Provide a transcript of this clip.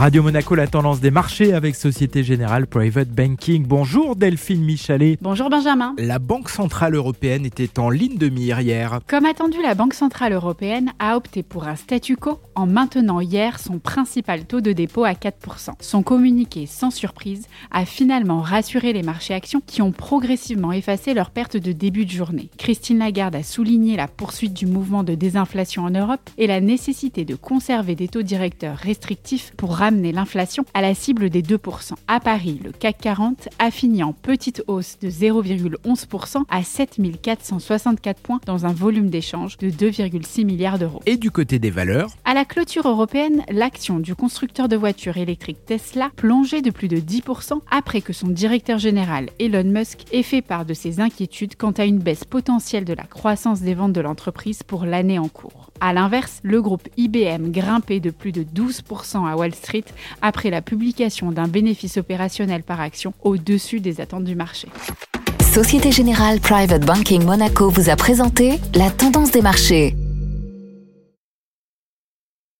Radio Monaco, la tendance des marchés avec Société Générale Private Banking. Bonjour Delphine Michalet. Bonjour Benjamin. La Banque Centrale Européenne était en ligne de mire hier. Comme attendu, la Banque Centrale Européenne a opté pour un statu quo en maintenant hier son principal taux de dépôt à 4%. Son communiqué, sans surprise, a finalement rassuré les marchés actions qui ont progressivement effacé leurs pertes de début de journée. Christine Lagarde a souligné la poursuite du mouvement de désinflation en Europe et la nécessité de conserver des taux directeurs restrictifs pour ramener l'inflation à la cible des 2%. À Paris, le CAC 40 a fini en petite hausse de 0,11% à 7464 points dans un volume d'échange de 2,6 milliards d'euros. Et du côté des valeurs À la clôture européenne, l'action du constructeur de voitures électriques Tesla plongeait de plus de 10% après que son directeur général Elon Musk ait fait part de ses inquiétudes quant à une baisse potentielle de la croissance des ventes de l'entreprise pour l'année en cours. A l'inverse, le groupe IBM grimpait de plus de 12% à Wall Après la publication d'un bénéfice opérationnel par action au-dessus des attentes du marché. Société Générale Private Banking Monaco vous a présenté la tendance des marchés.